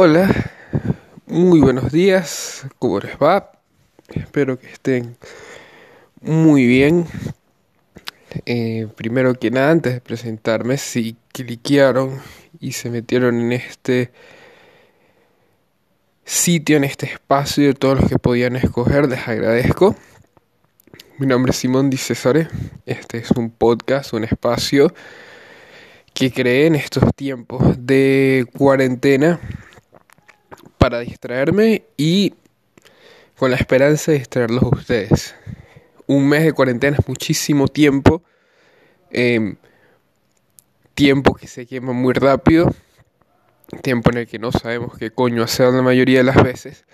Hola, muy buenos días, ¿cómo les va? Espero que estén muy bien. Eh, primero que nada, antes de presentarme, si cliquearon y se metieron en este sitio, en este espacio de todos los que podían escoger, les agradezco. Mi nombre es Simón Di Cesare. Este es un podcast, un espacio que creé en estos tiempos de cuarentena para distraerme y con la esperanza de distraerlos a ustedes. Un mes de cuarentena es muchísimo tiempo, em, tiempo que se quema muy rápido, tiempo en el que no sabemos qué coño hacer la mayoría de las veces.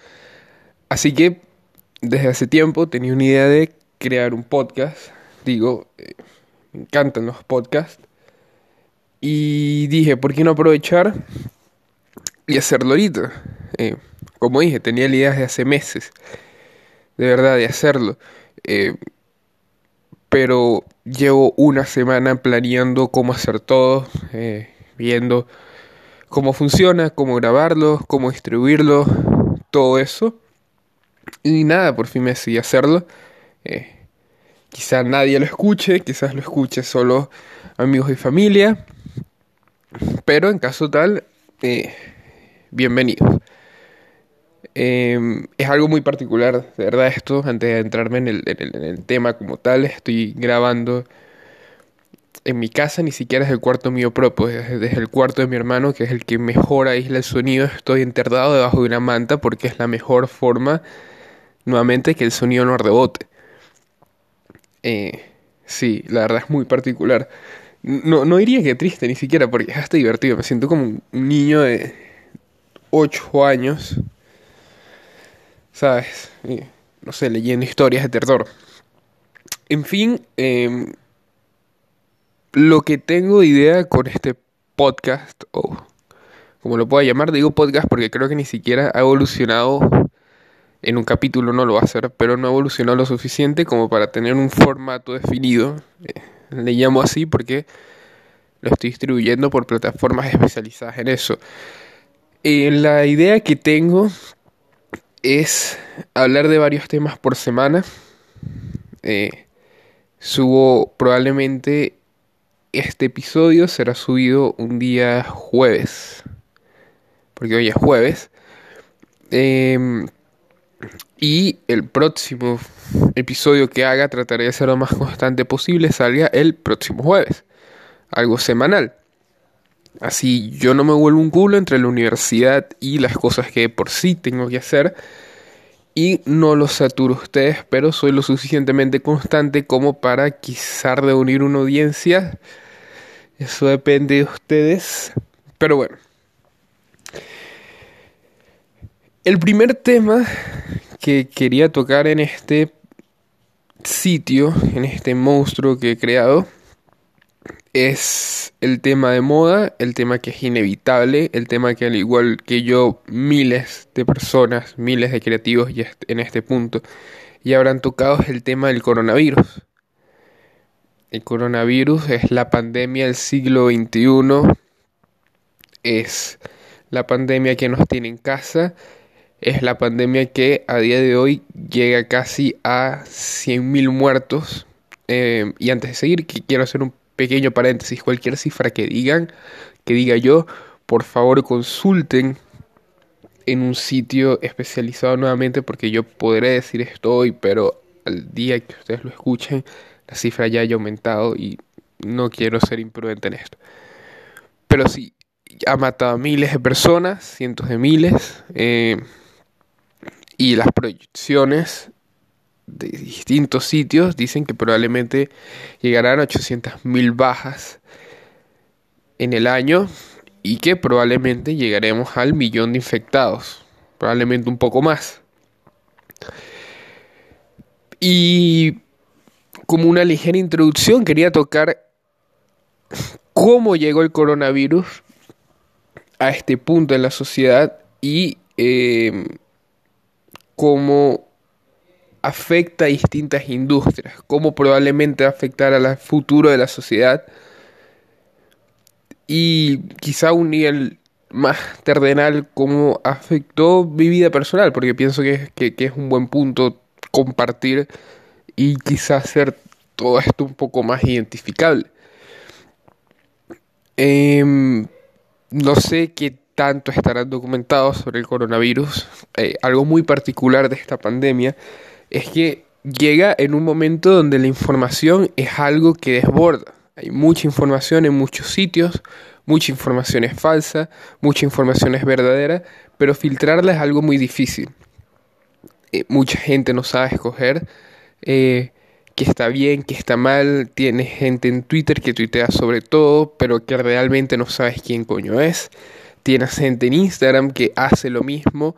Así que desde hace tiempo tenía una idea de crear un podcast. Digo, eh, me encantan los podcasts. Y dije, ¿por qué no aprovechar y hacerlo ahorita? Eh, como dije, tenía la idea de hace meses, de verdad, de hacerlo. Eh, pero llevo una semana planeando cómo hacer todo, eh, viendo cómo funciona, cómo grabarlo, cómo distribuirlo, todo eso. Y nada, por fin me decidí hacerlo. quizás nadie lo escuche, quizás lo escuche solo amigos y familia. Pero en caso tal, bienvenido. Em, es algo muy particular, de verdad, esto, antes de entrarme en el, tema como tal, estoy grabando en mi casa, ni siquiera es el cuarto mío propio, es desde el cuarto de mi hermano, que es el que mejor aísla el sonido, estoy enterrado debajo de una manta porque es la mejor forma, nuevamente, que el sonido no rebote. Eh, sí, la verdad es muy particular. No, no diría que triste ni siquiera, porque es hasta divertido, me siento como un niño de 8 años ¿sabes? no sé, leyendo historias de terror. En fin, em, lo que tengo idea con este podcast, o como lo pueda llamar, digo podcast porque creo que ni siquiera ha evolucionado, en un capítulo no lo va a hacer, pero no ha evolucionado lo suficiente como para tener un formato definido. Eh, le llamo así porque lo estoy distribuyendo por plataformas especializadas en eso. Eh, la idea que tengo es hablar de varios temas por semana. Eh, subo probablemente este episodio será subido un día jueves. Porque hoy es jueves. Em, y el próximo episodio que haga trataré de ser lo más constante posible. Salga el próximo jueves. Algo semanal. Así yo no me vuelvo un culo entre la universidad y las cosas que por sí tengo que hacer. Y no los saturo ustedes, pero soy lo suficientemente constante como para quizás reunir una audiencia. Eso depende de ustedes. Pero bueno. El primer tema que quería tocar en este sitio, en este monstruo que he creado, es el tema de moda, el tema que es inevitable, el tema que al igual que yo, miles de personas, miles de creativos ya en este punto ya habrán tocado es el tema del coronavirus. El coronavirus es la pandemia del siglo XXI, es la pandemia que nos tiene en casa, es la pandemia que a día de hoy llega casi a 100.000 muertos. Eh, y antes de seguir, quiero hacer un pequeño paréntesis, cualquier cifra que digan, que diga yo, por favor consulten en un sitio especializado nuevamente porque yo podré decir esto pero al día que ustedes lo escuchen, la cifra ya haya aumentado y no quiero ser imprudente en esto. Pero sí, ha matado a miles de personas, cientos de miles, eh, y las proyecciones de distintos sitios dicen que probablemente llegarán a 800.000 bajas en el año y que probablemente llegaremos al millón de infectados, probablemente un poco más. Y como una ligera introducción quería tocar cómo llegó el coronavirus a este punto en la sociedad y eh, cómo afecta a distintas industrias, cómo probablemente va a afectar al futuro de la sociedad y quizá un nivel más terrenal cómo afectó mi vida personal, porque pienso que, que es un buen punto compartir y quizás hacer todo esto un poco más identificable. Em, no sé qué tanto estarán documentados sobre el coronavirus. Eh, algo muy particular de esta pandemia es que llega en un momento donde la información es algo que desborda. Hay mucha información en muchos sitios, mucha información es falsa, mucha información es verdadera, pero filtrarla es algo muy difícil. Eh, mucha gente no sabe escoger eh, qué está bien, qué está mal. Tiene gente en Twitter que tuitea sobre todo, pero que realmente no sabes quién coño es. Tienes gente en Instagram que hace lo mismo.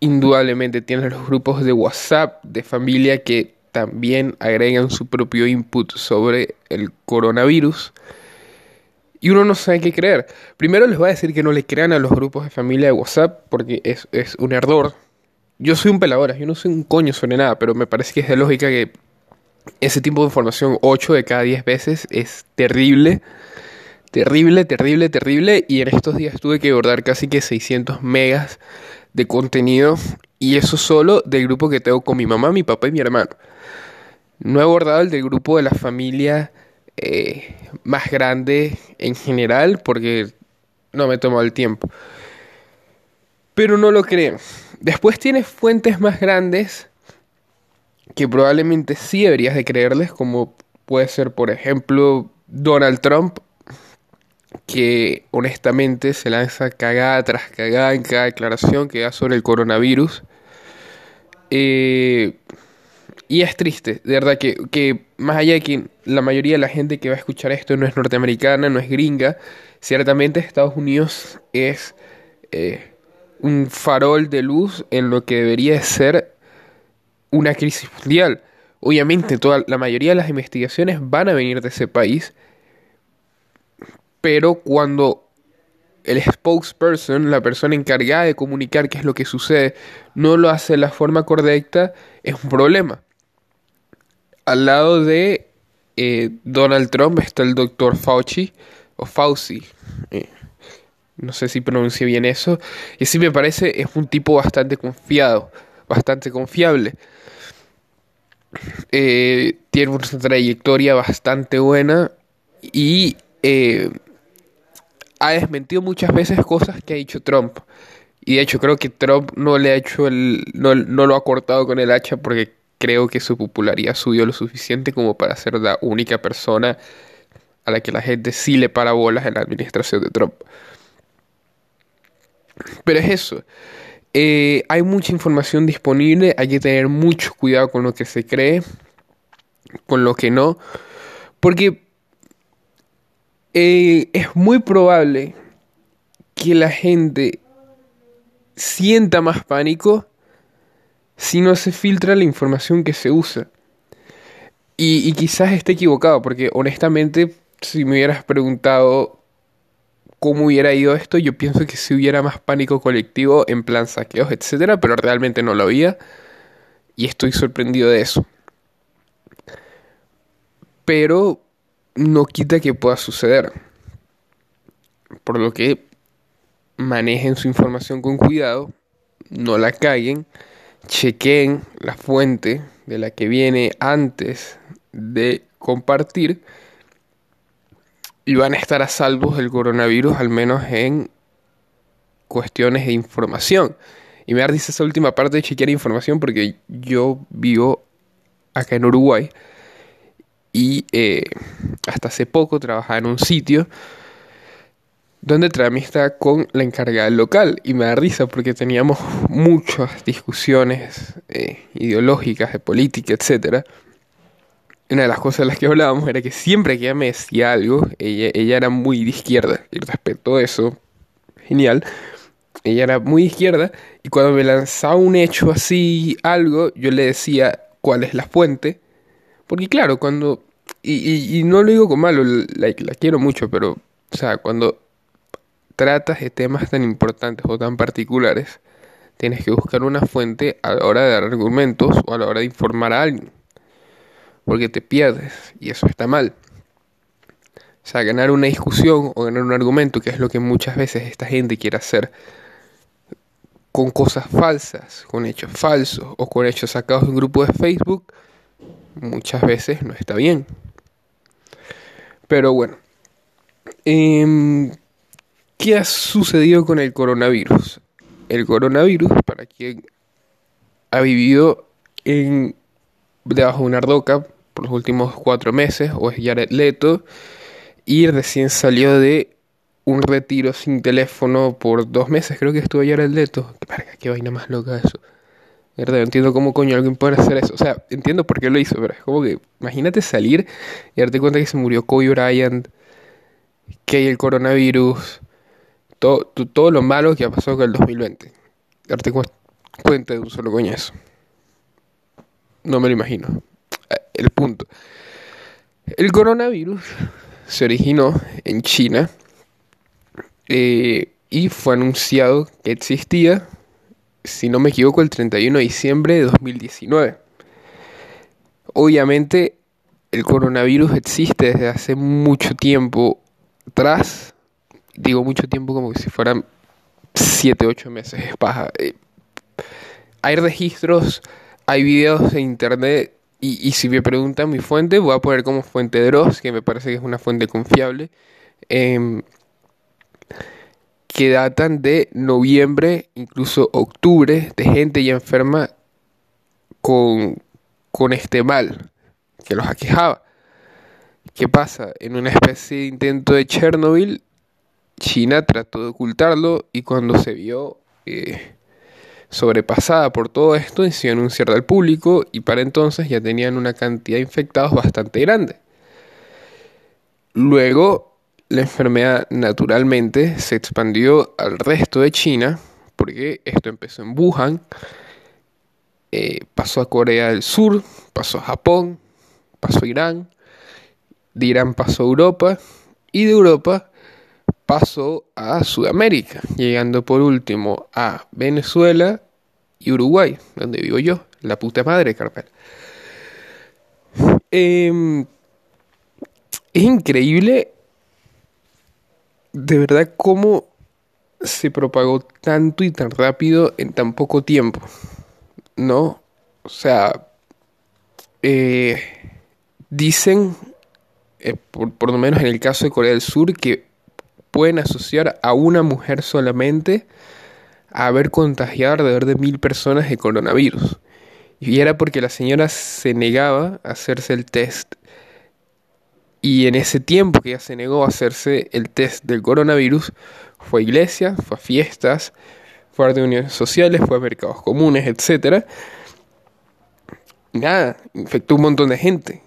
Indudablemente tienes los grupos de WhatsApp de familia que también agregan su propio input sobre el coronavirus. Y uno no sabe qué creer. Primero les voy a decir que no le crean a los grupos de familia de WhatsApp porque es, es un error. Yo soy un peladora, yo no soy un coño sobre nada, pero me parece que es de lógica que ese tipo de información 8 de cada 10 veces es terrible. Terrible, terrible, terrible. Y en estos días tuve que abordar casi que 600 megas de contenido. Y eso solo del grupo que tengo con mi mamá, mi papá y mi hermano. No he abordado el del grupo de la familia eh, más grande en general porque no me he tomado el tiempo. Pero no lo creen. Después tienes fuentes más grandes que probablemente sí deberías de creerles, como puede ser, por ejemplo, Donald Trump, que honestamente se lanza cagada tras cagada en cada declaración que da sobre el coronavirus. Eh, y es triste, de verdad, que, que, más allá de que la mayoría de la gente que va a escuchar esto no es norteamericana, no es gringa, ciertamente Estados Unidos es eh, un farol de luz en lo que debería ser una crisis mundial. Obviamente, toda, la mayoría de las investigaciones van a venir de ese país, pero cuando el spokesperson, la persona encargada de comunicar qué es lo que sucede, no lo hace de la forma correcta, es un problema. Al lado de eh, Donald Trump está el doctor Fauci, o Fauci, eh, no sé si pronuncie bien eso, y sí me parece es un tipo bastante confiado, bastante confiable. Eh, tiene una trayectoria bastante buena y ha desmentido muchas veces cosas que ha dicho Trump. Y de hecho creo que Trump no le ha hecho el, no, no lo ha cortado con el hacha porque creo que su popularidad subió lo suficiente como para ser la única persona a la que la gente sí le para bolas en la administración de Trump. Pero es eso. Eh, hay mucha información disponible, hay que tener mucho cuidado con lo que se cree, con lo que no, porque eh, es muy probable que la gente sienta más pánico si no se filtra la información que se usa. Y, y quizás esté equivocado, porque honestamente, si me hubieras preguntado cómo hubiera ido esto, yo pienso que si hubiera más pánico colectivo en plan saqueos, etcétera, pero realmente no lo había y estoy sorprendido de eso. Pero no quita que pueda suceder. Por lo que manejen su información con cuidado, no la caguen, chequen la fuente de la que viene antes de compartir y van a estar a salvo del coronavirus, al menos en cuestiones de información. Y me dice esa última parte de chequear información porque yo vivo acá en Uruguay y eh, hasta hace poco trabajaba en un sitio donde amistad con la encargada local y me da risa porque teníamos muchas discusiones eh, ideológicas de política, etcétera. Una de las cosas de las que hablábamos era que siempre que ella me decía algo, ella, ella era muy de izquierda, y respecto a eso, genial, ella era muy de izquierda, y cuando me lanzaba un hecho así, algo, yo le decía cuál es la fuente, porque claro, cuando, y, y, no lo digo con malo, la, la quiero mucho, pero, o sea, cuando tratas de temas tan importantes o tan particulares, tienes que buscar una fuente a la hora de dar argumentos o a la hora de informar a alguien porque te pierdes y eso está mal. O sea, ganar una discusión o ganar un argumento, que es lo que muchas veces esta gente quiere hacer con cosas falsas, con hechos falsos o con hechos sacados de un grupo de Facebook, muchas veces no está bien. Pero bueno, em, ¿qué ha sucedido con el coronavirus? El coronavirus, para quien ha vivido en, debajo de una roca por los últimos cuatro meses, o es Jared Leto, y recién salió de un retiro sin teléfono por dos meses, creo que estuvo el Leto. Qué, qué vaina más loca eso. ¿Verdad? entiendo cómo coño alguien puede hacer eso. O sea, entiendo por qué lo hizo, pero es como que imagínate salir y darte cuenta que se murió Kobe Bryant, que hay el coronavirus, todo, todo lo malo que ha pasado con el 2020. Darte cuenta de un solo coñazo. No me lo imagino. Eh, el punto. El coronavirus se originó en China eh, y fue anunciado que existía, si no me equivoco, el 31 de diciembre de 2019. Obviamente el coronavirus existe desde hace mucho tiempo atrás, digo mucho tiempo como si fueran 7, 8 meses, es paja. Eh, hay registros, hay videos en internet y, si me preguntan mi fuente, voy a poner como fuente Dross, que me parece que es una fuente confiable, em, que datan de noviembre, incluso octubre, de gente ya enferma con, con este mal que los aquejaba. ¿Qué pasa? En una especie de intento de Chernobyl, China trató de ocultarlo y cuando se vio... Eh, sobrepasada por todo esto, decidió anunciar al público y para entonces ya tenían una cantidad de infectados bastante grande. Luego, la enfermedad naturalmente se expandió al resto de China, porque esto empezó en Wuhan, eh, pasó a Corea del Sur, pasó a Japón, pasó a Irán, de Irán pasó a Europa y de Europa pasó a Sudamérica, llegando por último a Venezuela y Uruguay, donde vivo yo, la puta madre, Carmel. Em, es increíble, de verdad, cómo se propagó tanto y tan rápido en tan poco tiempo, ¿no? O sea, eh, dicen, eh, por, por lo menos en el caso de Corea del Sur, que pueden asociar a una mujer solamente a haber contagiado alrededor de mil personas de coronavirus. Y era porque la señora se negaba a hacerse el test. Y en ese tiempo que ella se negó a hacerse el test del coronavirus, fue a iglesia, fue a fiestas, fue a reuniones sociales, fue a mercados comunes, etc. Nada, infectó un montón de gente.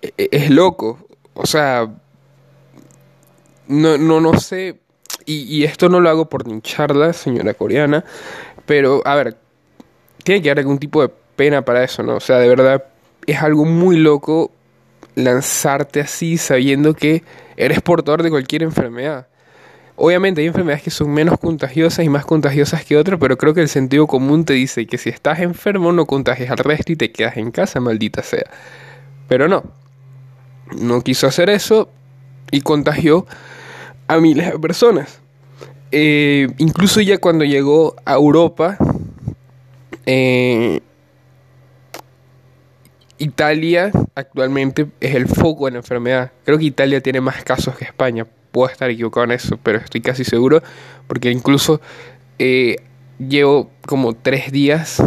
E, e, es loco. O sea, no, no, no sé, y, esto no lo hago por hincharla, señora coreana, pero a ver, tiene que haber algún tipo de pena para eso, ¿no? O sea, de verdad, es algo muy loco lanzarte así sabiendo que eres portador de cualquier enfermedad. Obviamente hay enfermedades que son menos contagiosas y más contagiosas que otras, pero creo que el sentido común te dice que si estás enfermo no contagies al resto y te quedas en casa, maldita sea. Pero no, no quiso hacer eso y contagió a miles de personas. Eh, incluso ya cuando llegó a Europa, eh, Italia actualmente es el foco de la enfermedad. Creo que Italia tiene más casos que España. Puedo estar equivocado en eso, pero estoy casi seguro. Porque incluso eh, llevo como tres días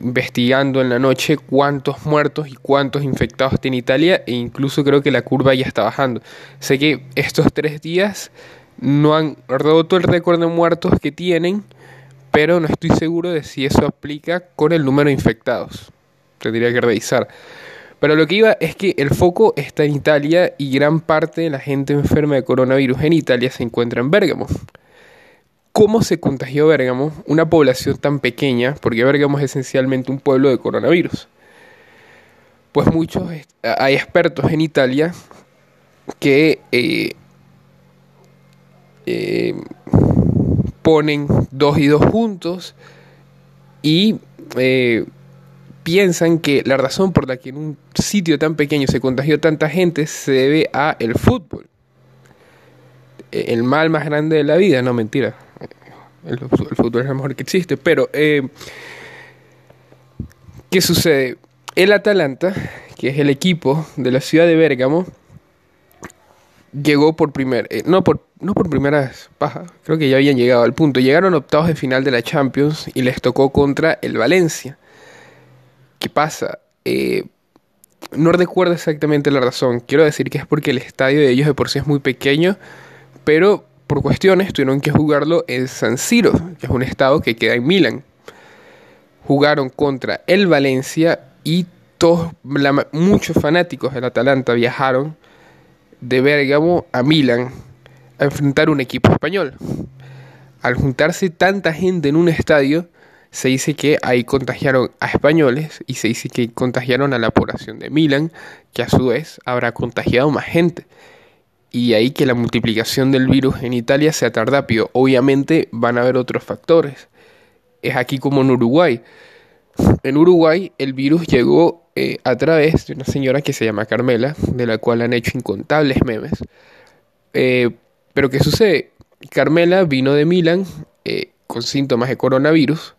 investigando en la noche cuántos muertos y cuántos infectados tiene Italia e incluso creo que la curva ya está bajando. Sé que estos tres días no han roto el récord de muertos que tienen, pero no estoy seguro de si eso aplica con el número de infectados. Tendría que revisar. Pero lo que iba es que el foco está en Italia y gran parte de la gente enferma de coronavirus en Italia se encuentra en Bérgamo cómo se contagió Bérgamo, una población tan pequeña, porque Bérgamo es esencialmente un pueblo de coronavirus. Pues muchos, hay expertos en Italia que eh, eh, ponen dos y dos juntos y eh, piensan que la razón por la que en un sitio tan pequeño se contagió tanta gente se debe a el fútbol. E, el mal más grande de la vida, no mentira. El, fútbol es lo mejor que existe, pero eh, ¿qué sucede? El Atalanta, que es el equipo de la ciudad de Bérgamo, llegó por primera, eh, no por no por primera vez, paja, creo que ya habían llegado al punto. Llegaron octavos de final de la Champions y les tocó contra el Valencia. ¿Qué pasa? Eh, no recuerdo exactamente la razón. Quiero decir que es porque el estadio de ellos de por sí es muy pequeño, pero por cuestiones tuvieron que jugarlo en San Siro, que es un estado que queda en Milán. Jugaron contra el Valencia y todos, muchos fanáticos del Atalanta viajaron de Bergamo a Milán a enfrentar un equipo español. Al juntarse tanta gente en un estadio, se dice que ahí contagiaron a españoles y se dice que contagiaron a la población de Milán, que a su vez habrá contagiado más gente. Y ahí que la multiplicación del virus en Italia sea tan rápido. Obviamente van a haber otros factores. Es aquí como en Uruguay. En Uruguay el virus llegó eh, a través de una señora que se llama Carmela, de la cual han hecho incontables memes. Eh, pero ¿qué sucede? Carmela vino de Milán eh, con síntomas de coronavirus.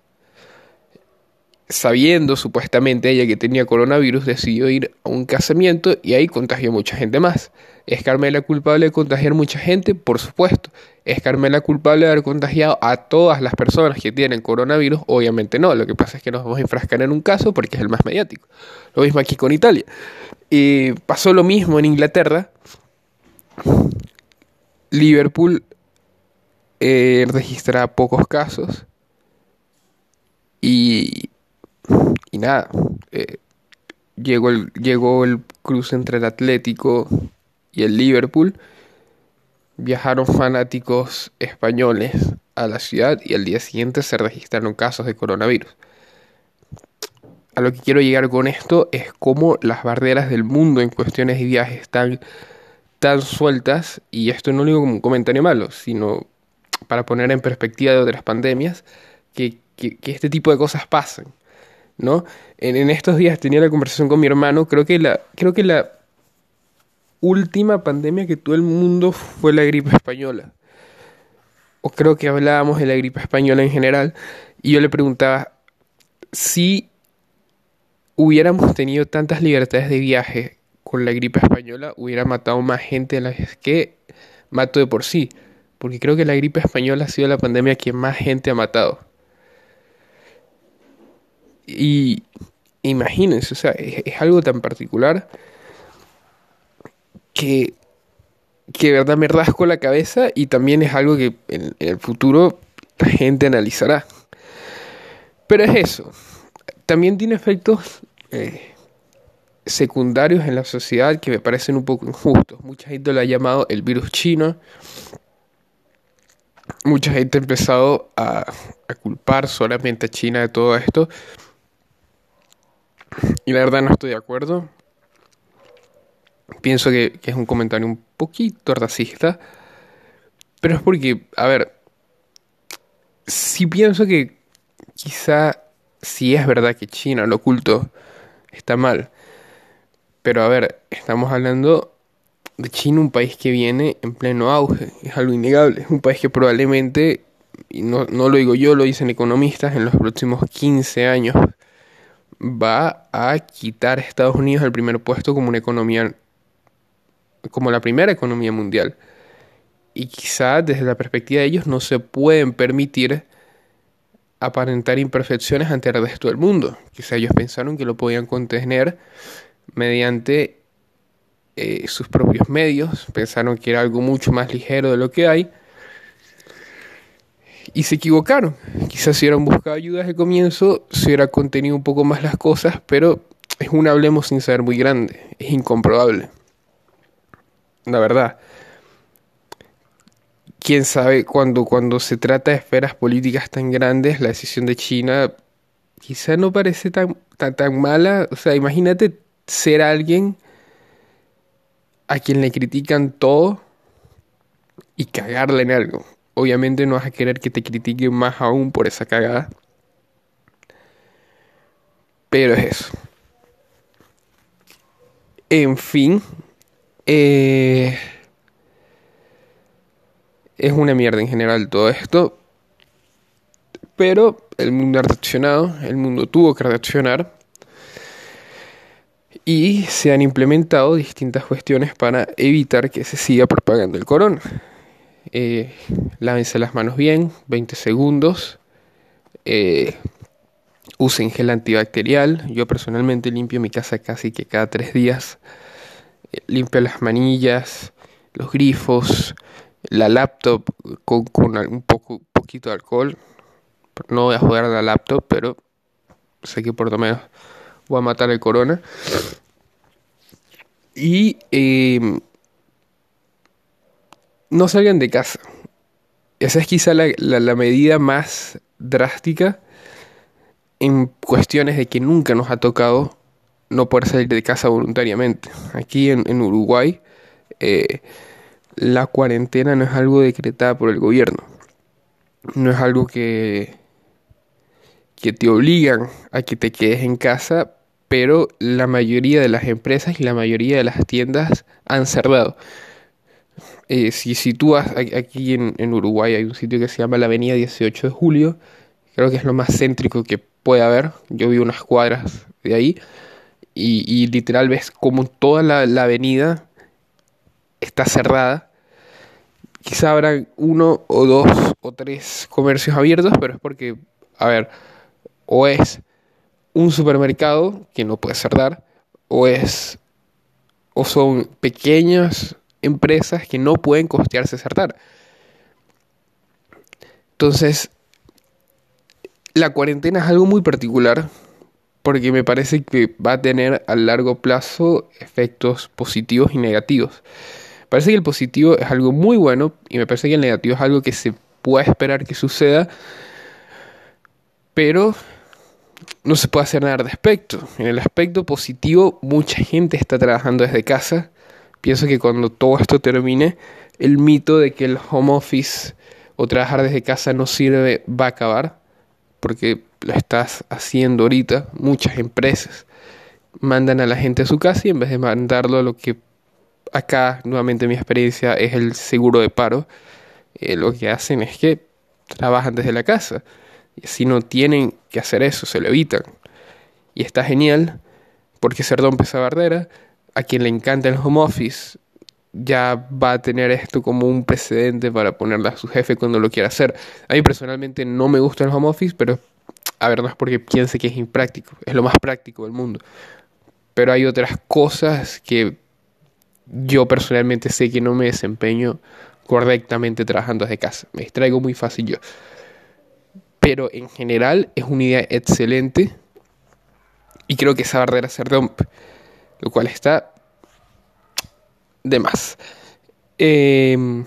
Sabiendo supuestamente ella que tenía coronavirus, decidió ir a un casamiento y ahí contagió mucha gente más. ¿Es Carmela culpable de contagiar mucha gente? Por supuesto. ¿Es Carmela culpable de haber contagiado a todas las personas que tienen coronavirus? Obviamente no. Lo que pasa es que nos vamos a enfrascar en un caso porque es el más mediático. Lo mismo aquí con Italia. Pasó lo mismo en Inglaterra. Liverpool eh, registra pocos casos. Y, y nada. Eh, llegó, el, llegó el cruce entre el Atlético y el Liverpool. Viajaron fanáticos españoles a la ciudad y al día siguiente se registraron casos de coronavirus. A lo que quiero llegar con esto es cómo las barreras del mundo en cuestiones de viajes están tan sueltas, y esto no lo digo un comentario malo, sino para poner en perspectiva de otras pandemias, que, este tipo de cosas pasan. ¿No? En, estos días tenía la conversación con mi hermano, creo que la, creo que la última pandemia que tuvo el mundo fue la gripe española. O creo que hablábamos de la gripe española en general, y yo le preguntaba si hubiéramos tenido tantas libertades de viaje con la gripe española hubiera matado más gente de las que mató de por sí. Porque creo que la gripe española ha sido la pandemia que más gente ha matado. Y imagínense, o sea, es, algo tan particular que, que verdad me rasco la cabeza y también es algo que en, el futuro la gente analizará. Pero es eso. También tiene efectos eh, secundarios en la sociedad que me parecen un poco injustos. Mucha gente lo ha llamado el virus chino. Mucha gente ha empezado a, culpar solamente a China de todo esto. Y la verdad no estoy de acuerdo. Pienso que, es un comentario un poquito racista. Pero es porque, a ver, si pienso que quizá si es verdad que China lo ocultó, está mal. Pero a ver, estamos hablando de China, un país que viene en pleno auge, es algo innegable, es un país que probablemente, y no, no lo digo yo, lo dicen economistas, en los próximos 15 años va a quitar a Estados Unidos el primer puesto como una economía, como la primera economía mundial. Y quizá desde la perspectiva de ellos no se pueden permitir aparentar imperfecciones ante el resto del mundo. Quizá ellos pensaron que lo podían contener mediante eh, sus propios medios, pensaron que era algo mucho más ligero de lo que hay y se equivocaron. Quizás si hubieran buscado ayuda desde comienzo, se hubiera contenido un poco más las cosas, pero es un hablemos sin saber muy grande, es incomprobable. La verdad. Quién sabe, cuando, cuando se trata de esferas políticas tan grandes, la decisión de China quizá no parece tan, tan, tan mala. O sea, imagínate ser alguien a quien le critican todo y cagarle en algo. Obviamente no vas a querer que te critiquen más aún por esa cagada. Pero es eso. En fin. Eh, es una mierda en general todo esto. Pero el mundo ha reaccionado, el mundo tuvo que reaccionar. Y se han implementado distintas cuestiones para evitar que se siga propagando el corona. Eh, lávense las manos bien, 20 segundos. Eh, usen gel antibacterial. Yo personalmente limpio mi casa casi que cada tres días. Eh, limpio las manillas, los grifos, la laptop con, un poco, poquito de alcohol. No voy a jugar a la laptop, pero sé que por lo menos voy a matar el corona. Y em, no salgan de casa. Esa es quizá la, medida más drástica en cuestiones de que nunca nos ha tocado no poder salir de casa voluntariamente. Aquí en, en Uruguay eh, la cuarentena no es algo decretada por el gobierno. No es algo que, que te obligan a que te quedes en casa, pero la mayoría de las empresas y la mayoría de las tiendas han cerrado. Eh, si, si tú vas aquí en, Uruguay, hay un sitio que se llama la Avenida 18 de Julio, creo que es lo más céntrico que puede haber. Yo vi unas cuadras de ahí y, literal ves como toda la, la avenida está cerrada. Quizá habrá uno o dos o tres comercios abiertos, pero es porque, a ver, o es un supermercado que no puede cerrar, o es o son pequeñas empresas que no pueden costearse cerrar. Entonces, la cuarentena es algo muy particular porque me parece que va a tener a largo plazo efectos positivos y negativos. Parece que el positivo es algo muy bueno y me parece que el negativo es algo que se puede esperar que suceda, pero no se puede hacer nada al respecto. En el aspecto positivo, mucha gente está trabajando desde casa. Pienso que cuando todo esto termine, el mito de que el home office o trabajar desde casa no sirve va a acabar porque lo estás haciendo ahorita. Muchas empresas mandan a la gente a su casa y en vez de mandarlo a lo que acá, nuevamente mi experiencia, es el seguro de paro, eh, lo que hacen es que trabajan desde la casa. Y así no tienen que hacer eso, se lo evitan. Y está genial, porque Cerdón Pesa Bardera, a quien le encanta el home office, ya va a tener esto como un precedente para ponerle a su jefe cuando lo quiera hacer. A mí personalmente no me gusta el home office, pero a ver, no es porque piense que es impráctico, es lo más práctico del mundo. Pero hay otras cosas que yo personalmente sé que no me desempeño correctamente trabajando desde casa. Me distraigo muy fácil yo. Pero en general es una idea excelente y creo que esa barrera se rompe, lo cual está de más. Em,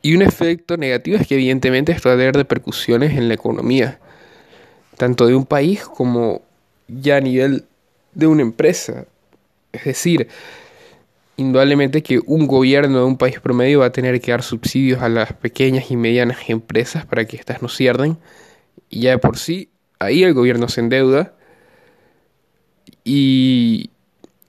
y un efecto negativo es que evidentemente esto va a tener repercusiones en la economía, tanto de un país como ya a nivel de una empresa. Es decir, indudablemente que un gobierno de un país promedio va a tener que dar subsidios a las pequeñas y medianas empresas para que éstas no cierren. Y ya de por sí, ahí el gobierno se endeuda. Y,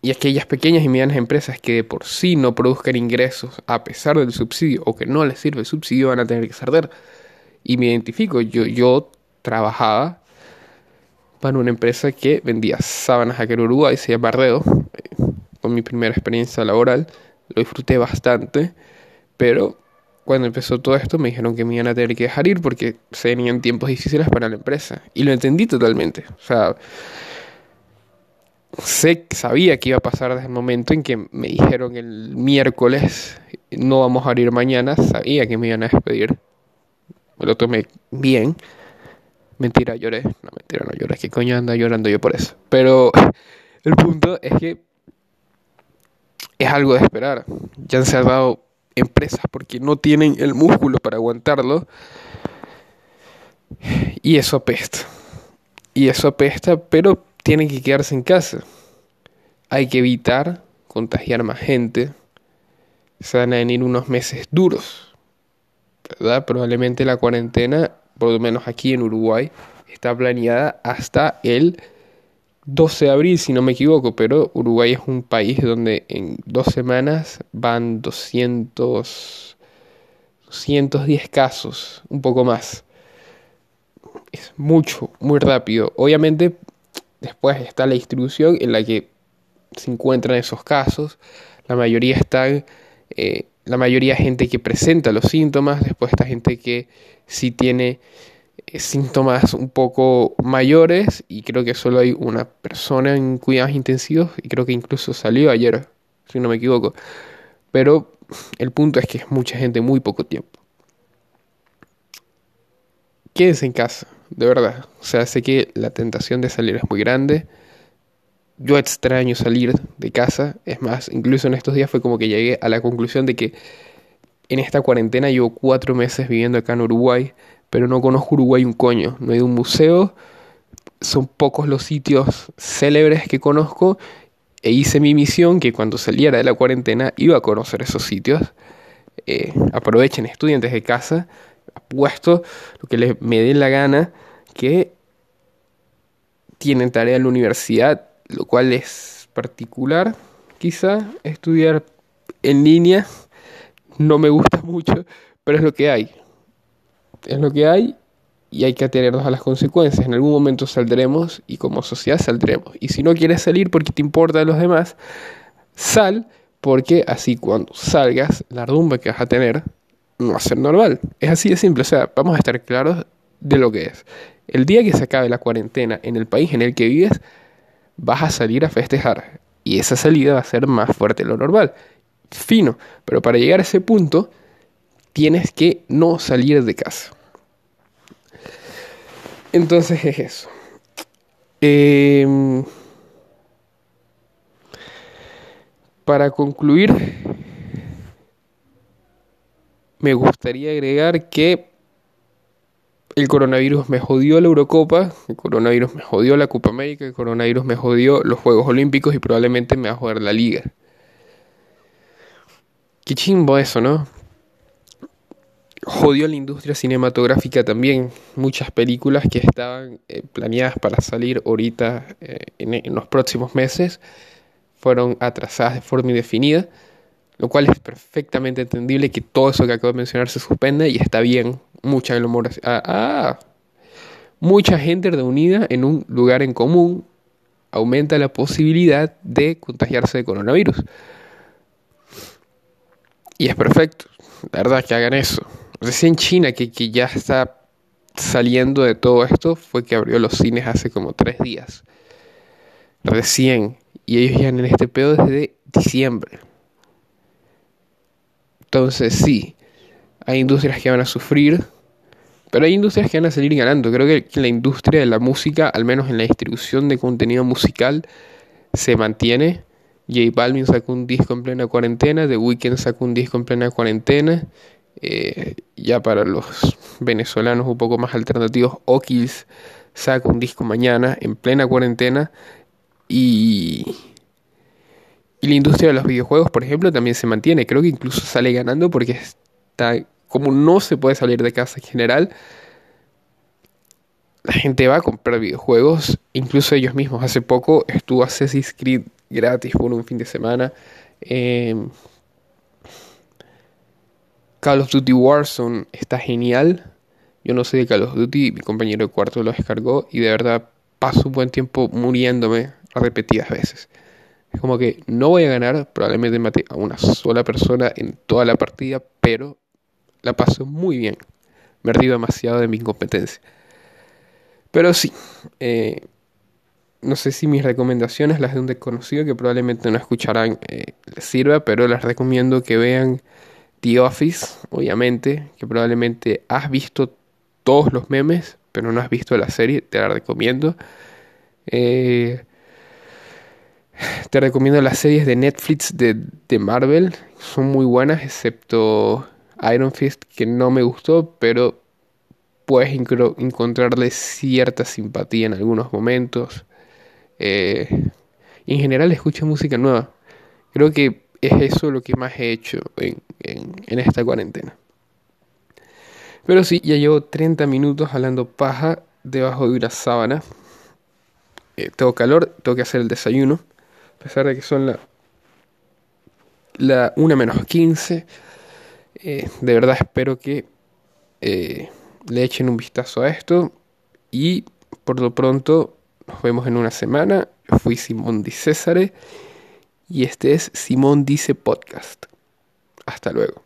y aquellas pequeñas y medianas empresas que de por sí no produzcan ingresos a pesar del subsidio o que no les sirve el subsidio van a tener que cerrar. Y me identifico, yo, yo trabajaba para una empresa que vendía sábanas aquí en Uruguay, se llama Ardedo, eh, con mi primera experiencia laboral, lo disfruté bastante, pero cuando empezó todo esto me dijeron que me iban a tener que dejar ir porque se venían tiempos difíciles para la empresa. Y lo entendí totalmente. O sea, sé, sabía que iba a pasar desde el momento en que me dijeron el miércoles no vamos a abrir mañana, sabía que me iban a despedir. Me lo tomé bien. Mentira, lloré. No, mentira, no lloré. ¿Qué coño anda llorando yo por eso? Pero el punto es que es algo de esperar. Ya han cerrado empresas porque no tienen el músculo para aguantarlo. Y eso apesta. Y eso apesta, pero tienen que quedarse en casa. Hay que evitar contagiar más gente. Se van a venir unos meses duros. ¿Verdad? Probablemente la cuarentena, por lo menos aquí en Uruguay, está planeada hasta el 12 de abril, si no me equivoco, pero Uruguay es un país donde en dos semanas van 200, 210 casos, un poco más. Es mucho, muy rápido. Obviamente, después está la distribución en la que se encuentran esos casos. La mayoría están, eh, la mayoría gente que presenta los síntomas, después está gente que sí tiene eh, síntomas un poco mayores y creo que solo hay una persona en cuidados intensivos y creo que incluso salió ayer, si no me equivoco. Pero el punto es que es mucha gente muy poco tiempo. Quédense en casa, de verdad. O sea, sé que la tentación de salir es muy grande. Yo extraño salir de casa. Es más, incluso en estos días fue como que llegué a la conclusión de que en esta cuarentena llevo cuatro meses viviendo acá en Uruguay pero no conozco Uruguay un coño. No hay un museo, son pocos los sitios célebres que conozco e hice mi misión que cuando saliera de la cuarentena iba a conocer esos sitios. Eh, aprovechen estudiantes de casa, apuesto lo que les, me dé la gana, que tienen tarea en la universidad, lo cual es particular, quizá estudiar en línea, no me gusta mucho, pero es lo que hay es lo que hay y hay que atenernos a las consecuencias. En algún momento saldremos y como sociedad saldremos. Y si no quieres salir porque te importa los demás, sal porque así cuando salgas, la rumba que vas a tener no va a ser normal. Es así de simple. O sea, vamos a estar claros de lo que es. El día que se acabe la cuarentena en el país en el que vives, vas a salir a festejar. Y esa salida va a ser más fuerte de lo normal. Fino. Pero para llegar a ese punto tienes que no salir de casa. Entonces es eso. Em, para concluir, me gustaría agregar que el coronavirus me jodió la Eurocopa, el coronavirus me jodió la Copa América, el coronavirus me jodió los Juegos Olímpicos y probablemente me va a joder la liga. Qué chimbo eso, ¿no? jodió la industria cinematográfica también. Muchas películas que estaban eh, planeadas para salir ahorita eh, en, los próximos meses fueron atrasadas de forma indefinida, lo cual es perfectamente entendible que todo eso que acabo de mencionar se suspende y está bien. Mucha ah, ah, mucha gente reunida en un lugar en común aumenta la posibilidad de contagiarse de coronavirus. Y es perfecto, la verdad que hagan eso. Recién China, que, que ya está saliendo de todo esto, fue que abrió los cines hace como tres días. Recién. Y ellos ya en este pedo desde diciembre. Entonces sí, hay industrias que van a sufrir, pero hay industrias que van a salir ganando. Creo que la industria de la música, al menos en la distribución de contenido musical, se mantiene. J Balvin sacó un disco en plena cuarentena, The Weeknd sacó un disco en plena cuarentena, eh, ya para los venezolanos un poco más alternativos, Okils saca un disco mañana en plena cuarentena y, y la industria de los videojuegos, por ejemplo, también se mantiene. Creo que incluso sale ganando porque está como no se puede salir de casa en general. La gente va a comprar videojuegos, incluso ellos mismos. Hace poco estuvo Assassin's Creed gratis por un fin de semana. Eh, Call of Duty Warzone está genial. Yo no sé de Call of Duty, mi compañero de cuarto lo descargó y de verdad paso un buen tiempo muriéndome repetidas veces. Es como que no voy a ganar, probablemente mate a una sola persona en toda la partida, pero la paso muy bien. Me río demasiado de mi incompetencia. Pero sí, eh, no sé si mis recomendaciones, las de un desconocido que probablemente no escucharán, eh, les sirva, pero les recomiendo que vean The Office, obviamente, que probablemente has visto todos los memes, pero no has visto la serie, te la recomiendo. Eh, te recomiendo las series de Netflix de, de, Marvel, son muy buenas, excepto Iron Fist, que no me gustó, pero puedes encontrarle cierta simpatía en algunos momentos. Eh, en general escucho música nueva. Creo que es eso lo que más he hecho en, en, esta cuarentena. Pero sí, ya llevo 30 minutos hablando paja debajo de una sábana. eh, tengo calor, tengo que hacer el desayuno. A pesar de que son la, la 1 menos 15. Eh, de verdad espero que eh, le echen un vistazo a esto. Y por lo pronto nos vemos en una semana. Yo fui Simón Di Césare. Y este es Simón Dice Podcast. Hasta luego.